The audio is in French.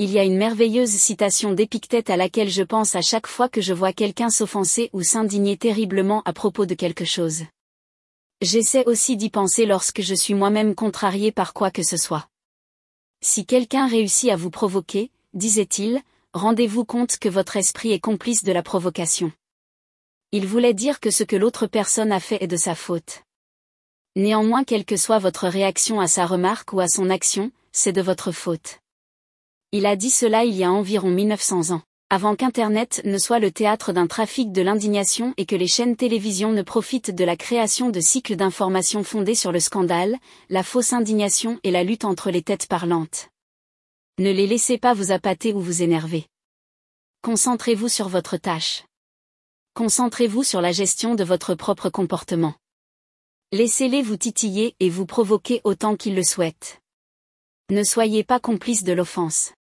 Il y a une merveilleuse citation d'Épictète à laquelle je pense à chaque fois que je vois quelqu'un s'offenser ou s'indigner terriblement à propos de quelque chose. J'essaie aussi d'y penser lorsque je suis moi-même contrarié par quoi que ce soit. Si quelqu'un réussit à vous provoquer, disait-il, rendez-vous compte que votre esprit est complice de la provocation. Il voulait dire que ce que l'autre personne a fait est de sa faute. Néanmoins quelle que soit votre réaction à sa remarque ou à son action, c'est de votre faute. Il a dit cela il y a environ 1900 ans, avant qu'Internet ne soit le théâtre d'un trafic de l'indignation et que les chaînes télévision ne profitent de la création de cycles d'informations fondés sur le scandale, la fausse indignation et la lutte entre les têtes parlantes. Ne les laissez pas vous appâter ou vous énerver. Concentrez-vous sur votre tâche. Concentrez-vous sur la gestion de votre propre comportement. Laissez-les vous titiller et vous provoquer autant qu'ils le souhaitent. Ne soyez pas complice de l'offense.